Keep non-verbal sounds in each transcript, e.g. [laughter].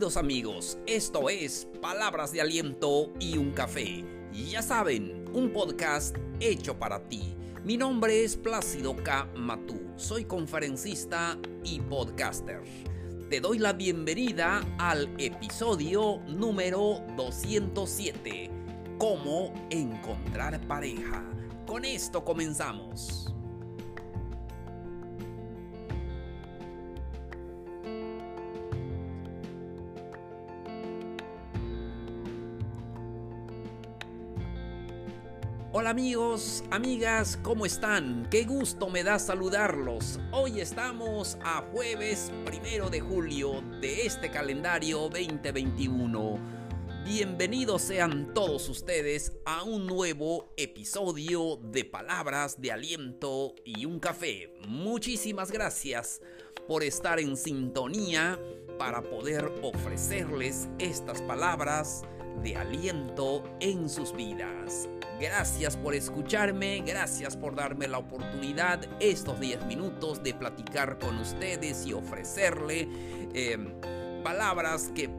Queridos amigos, esto es Palabras de Aliento y un Café. Ya saben, un podcast hecho para ti. Mi nombre es Plácido K. Matú, soy conferencista y podcaster. Te doy la bienvenida al episodio número 207, Cómo encontrar pareja. Con esto comenzamos. Hola amigos, amigas, ¿cómo están? Qué gusto me da saludarlos. Hoy estamos a jueves primero de julio de este calendario 2021. Bienvenidos sean todos ustedes a un nuevo episodio de Palabras de Aliento y un Café. Muchísimas gracias por estar en sintonía para poder ofrecerles estas palabras de aliento en sus vidas. Gracias por escucharme, gracias por darme la oportunidad estos 10 minutos de platicar con ustedes y ofrecerle em, palabras que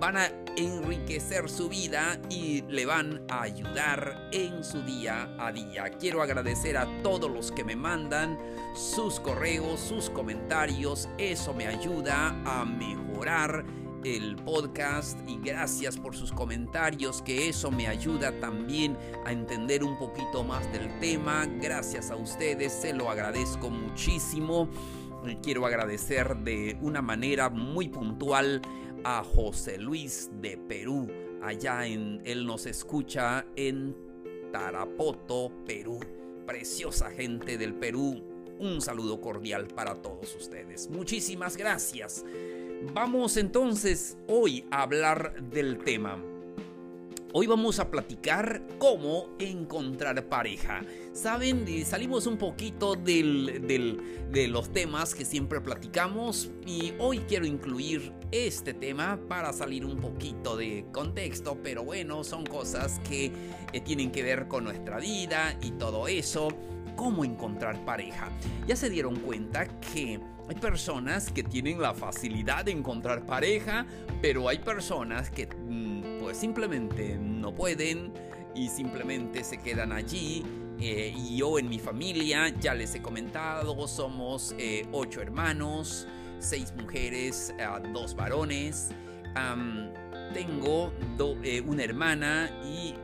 van a enriquecer su vida y le van a ayudar en su día a día. Quiero agradecer a todos los que me mandan sus correos, sus comentarios. Eso me ayuda a mejorar el podcast y gracias por sus comentarios que eso me ayuda también a entender un poquito más del tema. Gracias a ustedes, se lo agradezco muchísimo. Quiero agradecer de una manera muy puntual a José Luis de Perú. Allá en él nos escucha en Tarapoto, Perú. Preciosa gente del Perú. Un saludo cordial para todos ustedes. Muchísimas gracias. Vamos entonces hoy a hablar del tema. Hoy vamos a platicar cómo encontrar pareja. Saben, salimos un poquito de los temas que siempre platicamos y hoy quiero incluir este tema para salir un poquito de contexto, pero bueno, son cosas que eh, tienen que ver con nuestra vida y todo eso. Cómo encontrar pareja. Ya se dieron cuenta que hay personas que tienen la facilidad de encontrar pareja, pero hay personas que mm, pues simplemente no pueden y simplemente se quedan allí. Eh, y yo en mi familia, ya les he comentado, somos eh, ocho hermanos, seis mujeres, eh, dos varones. Tengo una hermana y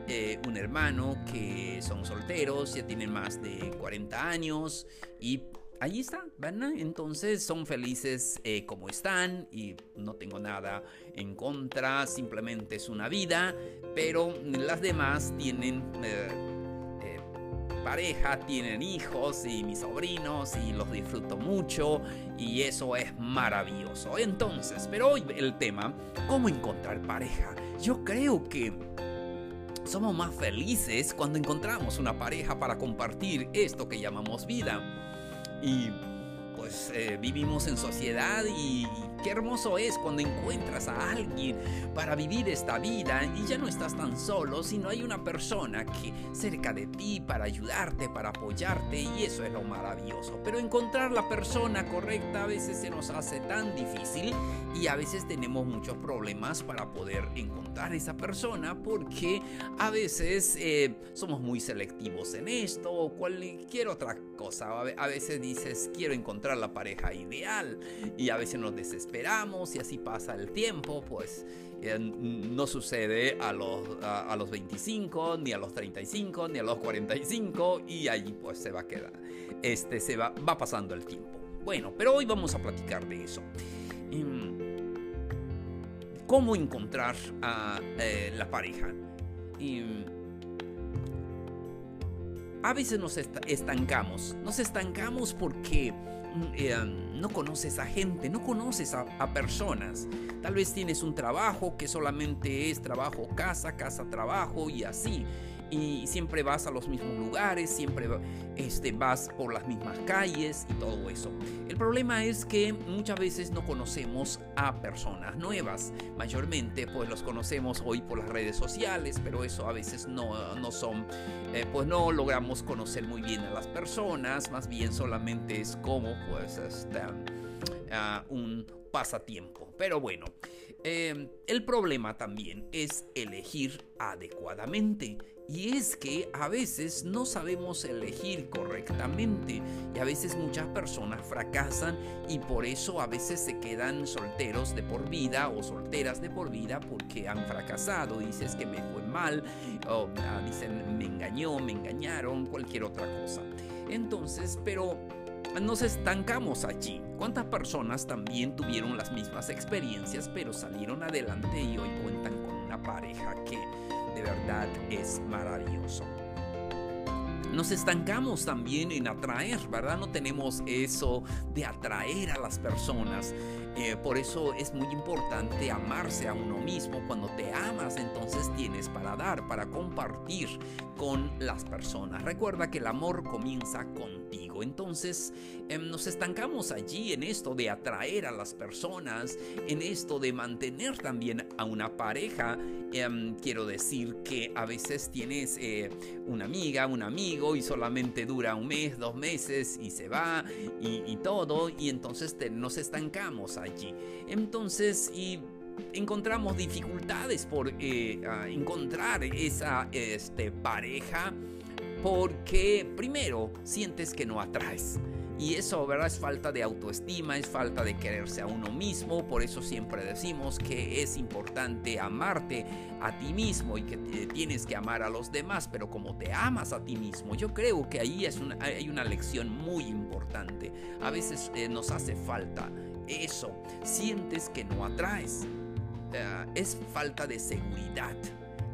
un hermano que son solteros, ya tienen más de 40 años y allí está, ¿verdad? Entonces son felices eh, como están y no tengo nada en contra, simplemente es una vida, pero las demás tienen eh, eh, pareja, tienen hijos y mis sobrinos y los disfruto mucho y eso es maravilloso. Entonces, pero hoy el tema, ¿cómo encontrar pareja? Yo creo que... Somos más felices cuando encontramos una pareja para compartir esto que llamamos vida. Y pues eh, vivimos en sociedad y qué hermoso es cuando encuentras a alguien para vivir esta vida y ya no estás tan solo, sino hay una persona que cerca de ti para ayudarte, para apoyarte y eso es lo maravilloso. Pero encontrar la persona correcta a veces se nos hace tan difícil y a veces tenemos muchos problemas para poder encontrar esa persona porque a veces eh, somos muy selectivos en esto o cualquier otra cosa. A veces dices quiero encontrar la pareja ideal y a veces nos desesperamos y así pasa el tiempo, pues eh, no sucede a los, a, los 25, ni a los 35, ni a los 45 y allí pues se va a quedar. Este se va, va pasando el tiempo. Bueno, pero hoy vamos a platicar de eso. Em, ¿Cómo encontrar a eh, la pareja? A veces nos estancamos. Nos estancamos porque mm, eh, no conoces a gente, no conoces a, personas. Tal vez tienes un trabajo que solamente es trabajo, casa, casa, trabajo y así y siempre vas a los mismos lugares, siempre este, vas por las mismas calles y todo eso. El problema es que muchas veces no conocemos a personas nuevas. Mayormente pues los conocemos hoy por las redes sociales, pero eso a veces no, no son, eh, pues no logramos conocer muy bien a las personas, más bien solamente es como pues este, uh, un pasatiempo. Pero bueno, Em, el problema también es elegir adecuadamente. Y es que a veces no sabemos elegir correctamente y a veces muchas personas fracasan y por eso a veces se quedan solteros de por vida o solteras de por vida porque han fracasado. Dices que me fue mal o ah, dicen me engañó, me engañaron, cualquier otra cosa. Entonces, pero nos estancamos allí. ¿Cuántas personas también tuvieron las mismas experiencias pero salieron adelante y hoy cuentan pareja que de verdad es maravilloso? Nos estancamos también en atraer, ¿verdad? No tenemos eso de atraer a las personas. Eh, por eso es muy importante amarse a uno mismo. Cuando te amas, entonces tienes para dar, para compartir con las personas. Recuerda que el amor comienza contigo. Entonces em, nos estancamos allí en esto de atraer a las personas, en esto de mantener también a una pareja. Em, quiero decir que a veces tienes eh, una amiga, un amigo y solamente dura un mes, dos meses y se va y, todo y entonces nos estancamos allí. Entonces, y encontramos dificultades por eh, encontrar esa este, pareja porque primero sientes que no atraes. Y eso, ¿verdad? Es falta de autoestima, es falta de quererse a uno mismo. Por eso siempre decimos que es importante amarte a ti mismo y que tienes que amar a los demás. Pero como te amas a ti mismo, yo creo que ahí es hay una lección muy importante. A veces eh, nos hace falta eso. Sientes que no atraes. Eh, es falta de seguridad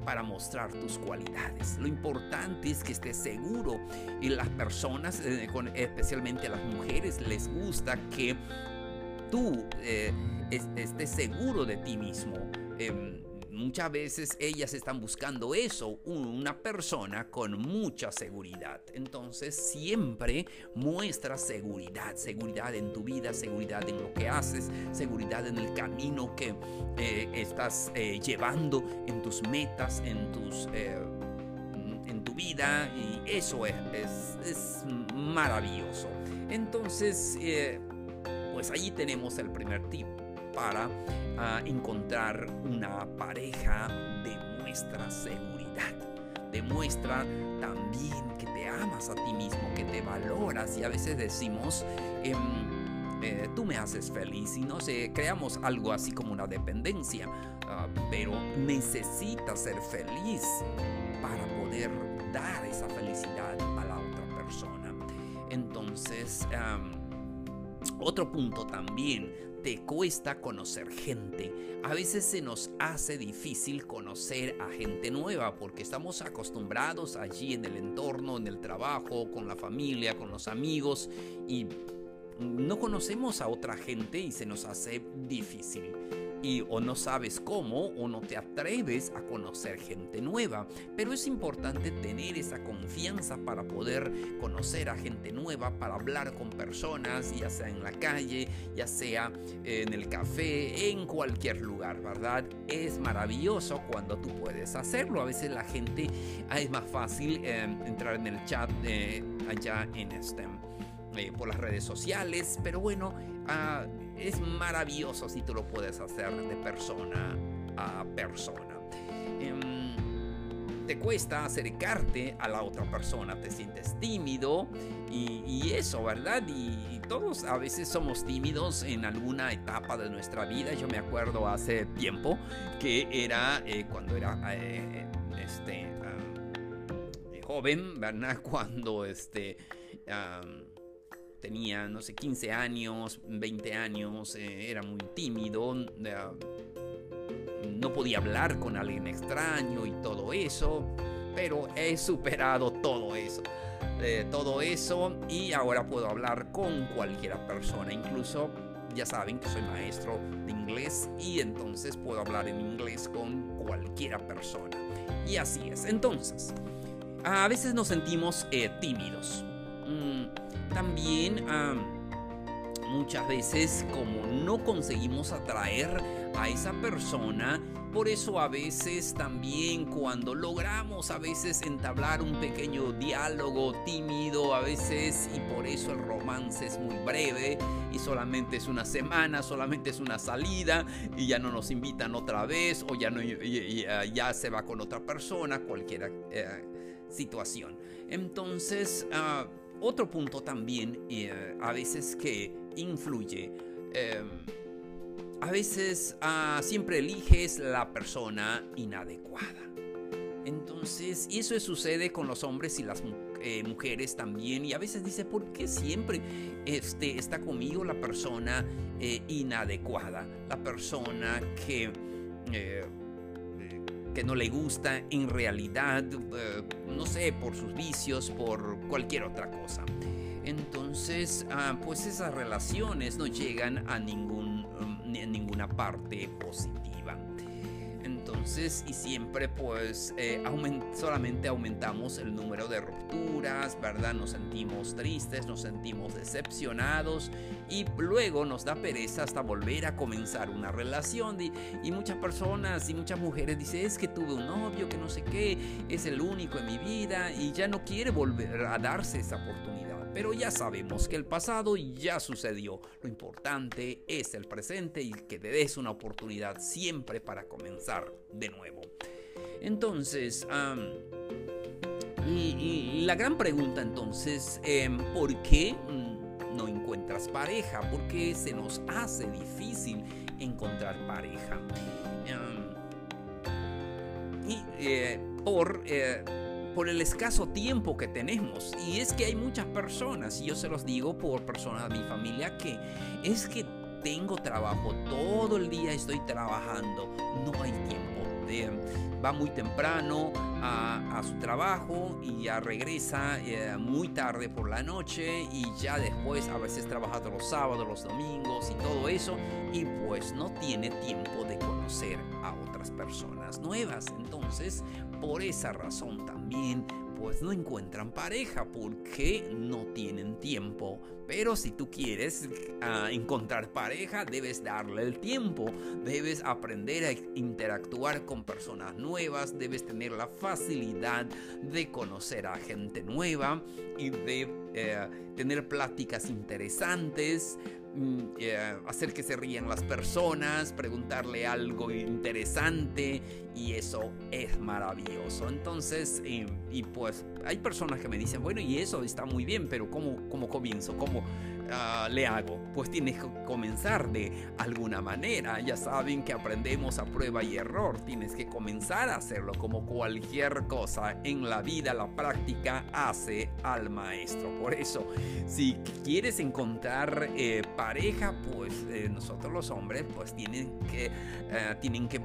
para mostrar tus cualidades. Lo importante es que estés seguro y las personas, eh, especialmente las mujeres, les gusta que tú eh, estés seguro de ti mismo. Em, muchas veces ellas están buscando eso, una persona con mucha seguridad. Entonces siempre muestra seguridad, seguridad en tu vida, seguridad en lo que haces, seguridad en el camino que eh, estás eh, llevando, en tus metas, en tus... Eh, en tu vida y eso es, es, maravilloso. Entonces, pues allí tenemos el primer tip para ah, encontrar una pareja demuestra seguridad. Demuestra también que te amas a ti mismo, que te valoras y a veces decimos, em, eh, tú me haces feliz y no sé, creamos algo así como una dependencia, ah, pero necesitas ser feliz para poder dar esa felicidad a la otra persona. Entonces, otro punto también te cuesta conocer gente. A veces se nos hace difícil conocer a gente nueva porque estamos acostumbrados allí en el entorno, en el trabajo, con la familia, con los amigos y no conocemos a otra gente y se nos hace difícil y o no sabes cómo o no te atreves a conocer gente nueva. Pero es importante tener esa confianza para poder conocer a gente nueva, para hablar con personas, ya sea en la calle, ya sea en el café, en cualquier lugar, ¿verdad? Es maravilloso cuando tú puedes hacerlo. A veces la gente ah, es más fácil eh, entrar en el chat eh, allá en eh, por las redes sociales, pero bueno, ah, es maravilloso si tú lo puedes hacer de persona a persona. Em, te cuesta acercarte a la otra persona, te sientes tímido y, eso, ¿verdad? Y, todos a veces somos tímidos en alguna etapa de nuestra vida. Yo me acuerdo hace tiempo que era eh, cuando era eh, este, ah, joven, ¿verdad? [laughs] Cuando este tenía, no sé, 15 años, 20 años, eh, era muy tímido, no podía hablar con alguien extraño y todo eso, pero he superado todo eso. Eh, todo eso y ahora puedo hablar con cualquier persona, incluso ya saben que soy maestro de inglés y entonces puedo hablar en inglés con cualquier persona. Y así es. Entonces, a veces nos sentimos eh, tímidos. Mm, también muchas veces como no conseguimos atraer a esa persona, por eso a veces también cuando logramos a veces entablar un pequeño diálogo tímido, a veces y por eso el romance es muy breve y solamente es una semana, solamente es una salida y ya no nos invitan otra vez o ya, no, ya, se va con otra persona, cualquier eh, situación. Entonces, ah, otro punto también eh, a veces que influye. Em, a veces ah, siempre eliges la persona inadecuada. Entonces, eso sucede con los hombres y las eh, mujeres también. Y a veces dice, ¿por qué siempre este, está conmigo la persona eh, inadecuada? La persona que, eh, que no le gusta en realidad, no sé, por sus vicios, por cualquier otra cosa. Entonces, ah, pues esas relaciones no llegan a ningún, mm, ninguna parte positiva. Entonces, y siempre pues eh, solamente aumentamos el número de rupturas, ¿verdad? Nos sentimos tristes, nos sentimos decepcionados y luego nos da pereza hasta volver a comenzar una relación. Y, y muchas personas y muchas mujeres dicen, es que tuve un novio que no sé qué, es el único en mi vida y ya no quiere volver a darse esa oportunidad. Pero ya sabemos que el pasado ya sucedió. Lo importante es el presente y que te des una oportunidad siempre para comenzar de nuevo. Entonces, la gran pregunta entonces, em, ¿por qué no encuentras pareja? ¿Por qué se nos hace difícil encontrar pareja? y eh, por eh, por el escaso tiempo que tenemos. Y es que hay muchas personas, y yo se los digo por personas de mi familia, que es que tengo trabajo, todo el día estoy trabajando, no hay tiempo. va muy temprano a, su trabajo y ya regresa eh, muy tarde por la noche y ya después a veces trabaja los sábados, los domingos y todo eso y pues no tiene tiempo de conocer a otras personas nuevas. Entonces, por esa razón también pues no encuentran pareja porque no tienen tiempo. Pero si tú quieres ah, encontrar pareja, debes darle el tiempo, debes aprender a interactuar con personas nuevas, debes tener la facilidad de conocer a gente nueva y de eh, tener pláticas interesantes, hacer que se rían las personas, preguntarle algo interesante y eso es maravilloso. Entonces, y pues hay personas que me dicen, bueno, y eso está muy bien, pero ¿cómo, cómo comienzo? ¿Cómo ah, le hago? Pues tienes que comenzar de alguna manera. Ya saben que aprendemos a prueba y error. Tienes que comenzar a hacerlo como cualquier cosa en la vida. La práctica hace al maestro. Por eso, si quieres encontrar eh, pareja, pues eh, nosotros los hombres pues tienen que, eh, tienen que eh,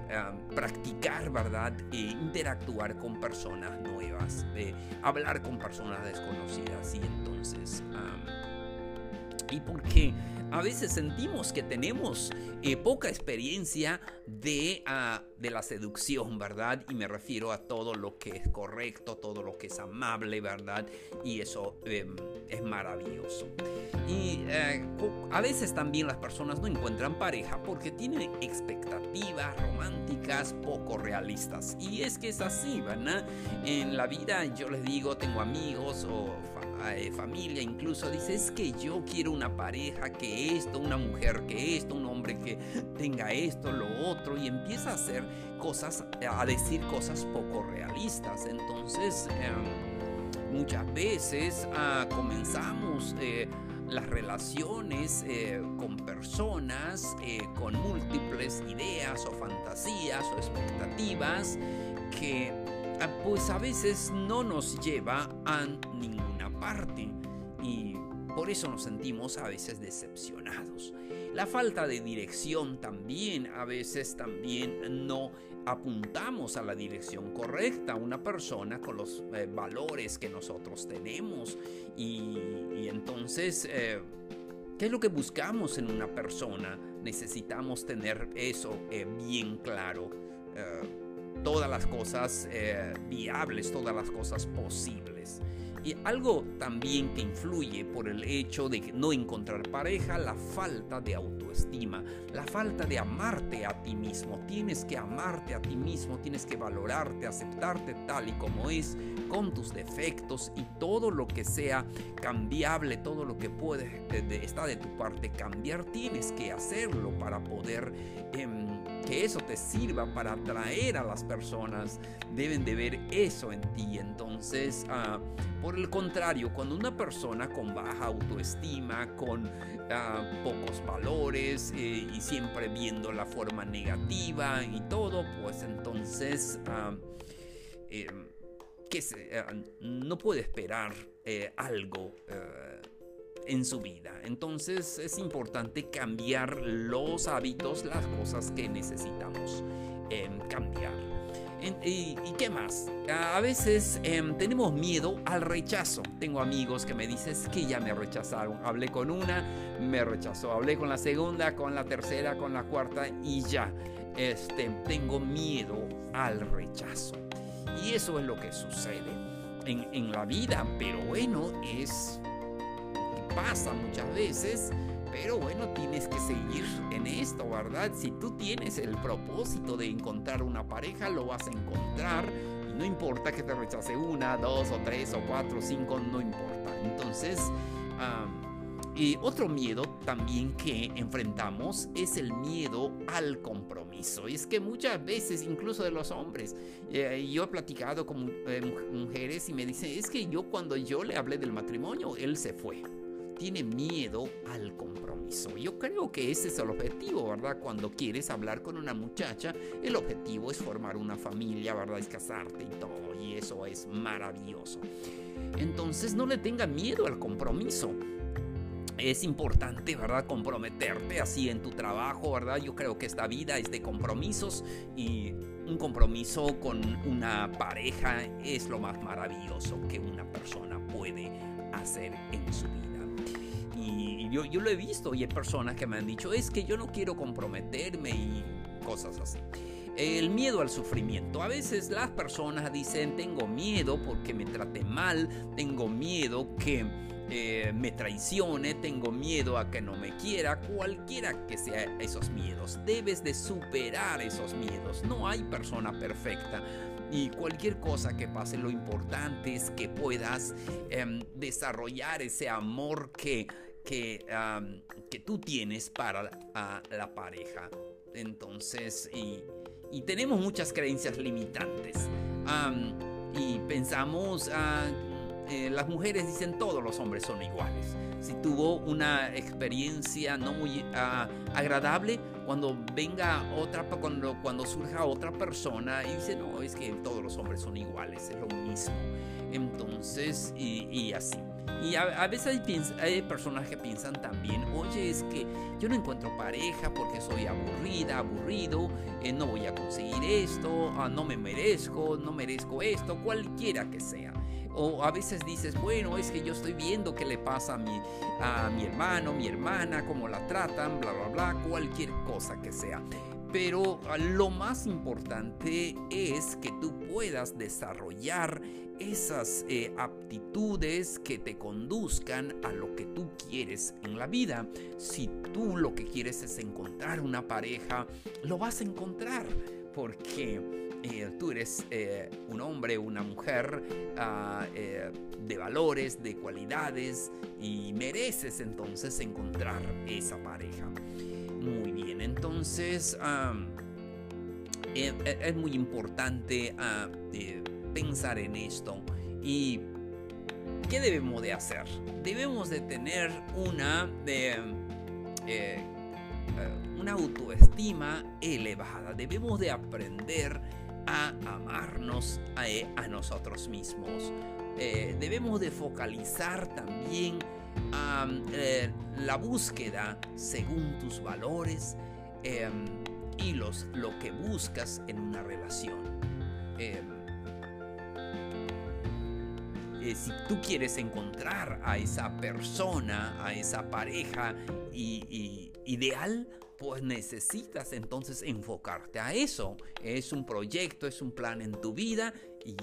practicar, ¿verdad? E interactuar con personas nuevas, de hablar con personas desconocidas y entonces... ¿Y por qué? a veces sentimos que tenemos eh, poca experiencia de, ah, de, la seducción, ¿verdad? Y me refiero a todo lo que es correcto, todo lo que es amable, ¿verdad? Y eso em, es maravilloso. Y eh, a veces también las personas no encuentran pareja porque tienen expectativas románticas poco realistas. Y es que es así, ¿verdad? En la vida yo les digo, tengo amigos o eh, familia incluso, dice, es que yo quiero una pareja que esto, una mujer que esto, un hombre que tenga esto, lo otro, y empieza a hacer cosas, a decir cosas poco realistas. Entonces, em, muchas veces ah, comenzamos... Eh, las relaciones eh, con personas con múltiples ideas o fantasías o expectativas que pues a veces no nos lleva a ningún parte y por eso nos sentimos a veces decepcionados. La falta de dirección también, a veces también no apuntamos a la dirección correcta una persona con los eh, valores que nosotros tenemos y, entonces, eh, ¿qué es lo que buscamos en una persona? Necesitamos tener eso eh, bien claro. Todas las cosas viables, todas las cosas posibles. Y algo también que influye por el hecho de no encontrar pareja, la falta de autoestima, la falta de amarte a ti mismo. Tienes que amarte a ti mismo, tienes que valorarte, aceptarte tal y como es, con tus defectos y todo lo que sea cambiable, todo lo que puede, está de tu parte cambiar, tienes que hacerlo para poder... Em, que eso te sirva para atraer a las personas, deben de ver eso en ti. Entonces, ah, por el contrario, cuando una persona con baja autoestima, con ah, pocos valores eh, y siempre viendo la forma negativa y todo, pues entonces... Ah, em, que no puede esperar eh, algo eh, en su vida. Entonces es importante cambiar los hábitos, las cosas que necesitamos em, cambiar. y, qué más? A veces em, tenemos miedo al rechazo. Tengo amigos que me dicen que ya me rechazaron. Hablé con una, me rechazó. Hablé con la segunda, con la tercera, con la cuarta y ya. Este, tengo miedo al rechazo. Y eso es lo que sucede en, en la vida. Pero bueno, es pasa muchas veces, pero bueno, tienes que seguir en esto, ¿verdad? Si tú tienes el propósito de encontrar una pareja, lo vas a encontrar. Y no importa que te rechace una, dos o tres o cuatro o cinco, no importa. Entonces, y otro miedo también que enfrentamos es el miedo al compromiso. Y es que muchas veces, incluso de los hombres, eh, yo he platicado con eh, mujeres y me dicen, es que yo cuando yo le hablé del matrimonio, él se fue tiene miedo al compromiso. Yo creo que ese es el objetivo, ¿verdad? Cuando quieres hablar con una muchacha, el objetivo es formar una familia, ¿verdad? Es casarte y todo, y eso es maravilloso. Entonces no le tenga miedo al compromiso. Es importante, ¿verdad? Comprometerte así en tu trabajo, ¿verdad? Yo creo que esta vida es de compromisos y un compromiso con una pareja es lo más maravilloso que una persona puede hacer en su vida yo, yo lo he visto y hay personas que me han dicho, es que yo no quiero comprometerme y cosas así. El miedo al sufrimiento. A veces las personas dicen, tengo miedo porque me trate mal, tengo miedo que eh, me traicione, tengo miedo a que no me quiera, cualquiera que sea esos miedos. Debes de superar esos miedos. No hay persona perfecta. Y cualquier cosa que pase, lo importante es que puedas em, desarrollar ese amor que que, que tú tienes para la pareja. Entonces, y, tenemos muchas creencias limitantes. y pensamos, eh, las mujeres dicen todos los hombres son iguales. Si tuvo una experiencia no muy ah, agradable, cuando venga otra, cuando, cuando surja otra persona y dice, no, es que todos los hombres son iguales, es lo mismo. Entonces, y así. Y a, veces hay, personas que piensan también, oye, es que yo no encuentro pareja porque soy aburrida, aburrido, eh, no voy a conseguir esto, ah, no me merezco, no merezco esto, cualquiera que sea. O a veces dices, bueno, es que yo estoy viendo qué le pasa a mi, a mi hermano, mi hermana, cómo la tratan, bla, bla, bla, cualquier cosa que sea. Pero lo más importante es que tú puedas desarrollar esas eh, aptitudes que te conduzcan a lo que tú quieres en la vida. Si tú lo que quieres es encontrar una pareja, lo vas a encontrar porque eh, tú eres eh, un hombre, una mujer ah, de valores, de cualidades y mereces entonces encontrar esa pareja. Muy bien, entonces es muy importante ah, pensar en esto. ¿Y qué debemos de hacer? Debemos de tener una, de, eh, una autoestima elevada. Debemos de aprender a amarnos a, nosotros mismos. Eh, debemos de focalizar también eh, la búsqueda según tus valores em, y los, lo que buscas en una relación. Em, eh, si tú quieres encontrar a esa persona, a esa pareja ideal, pues necesitas entonces enfocarte a eso. Es un proyecto, es un plan en tu vida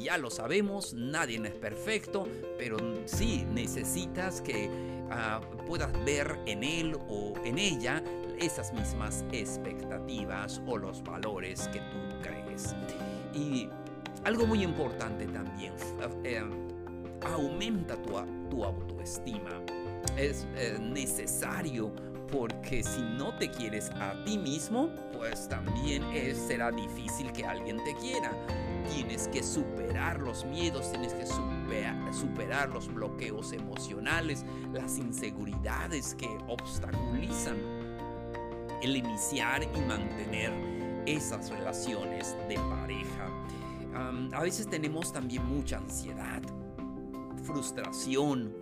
Ya lo sabemos, nadie es perfecto, pero sí necesitas que ah, puedas ver en él o en ella esas mismas expectativas o los valores que tú crees. Y algo muy importante también, eh, aumenta tu, tu, autoestima. Es eh, necesario porque si no te quieres a ti mismo, pues también será difícil que alguien te quiera. Tienes que superar los miedos, tienes que superar, los bloqueos emocionales, las inseguridades que obstaculizan el iniciar y mantener esas relaciones de pareja. a veces tenemos también mucha ansiedad, frustración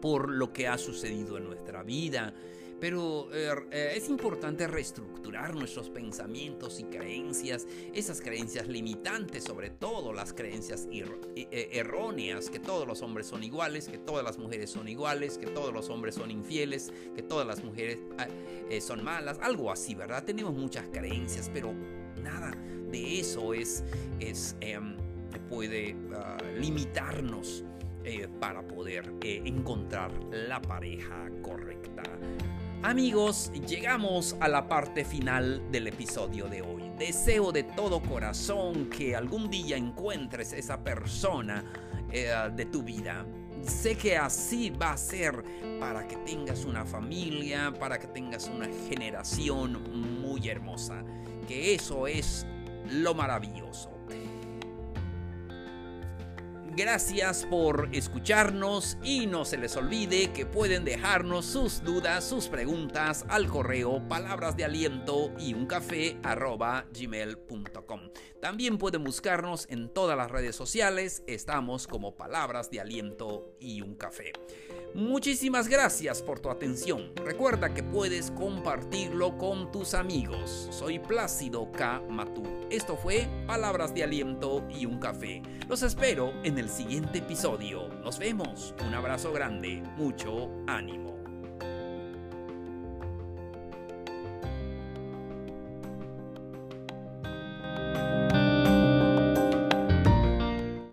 por lo que ha sucedido en nuestra vida, pero er, eh, es importante reestructurar nuestros pensamientos y creencias, esas creencias limitantes, sobre todo las creencias eh, erróneas, que todos los hombres son iguales, que todas las mujeres son iguales, que todos los hombres son infieles, que todas las mujeres ah, eh, son malas, algo así, ¿verdad? Tenemos muchas creencias, pero nada de eso es, es em, puede ah, limitarnos. para poder encontrar la pareja correcta. Amigos, llegamos a la parte final del episodio de hoy. Deseo de todo corazón que algún día encuentres esa persona eh, de tu vida. Sé que así va a ser para que tengas una familia, para que tengas una generación muy hermosa. Que eso es lo maravilloso. Gracias por escucharnos y no se les olvide que pueden dejarnos sus dudas, sus preguntas al correo palabras y un. También pueden buscarnos en todas las redes sociales, estamos como palabras de aliento y un café. Muchísimas gracias por tu atención. Recuerda que puedes compartirlo con tus amigos. Soy Plácido K. Matú. Esto fue Palabras de Aliento y un Café. Los espero en el siguiente episodio. Nos vemos. Un abrazo grande. Mucho ánimo.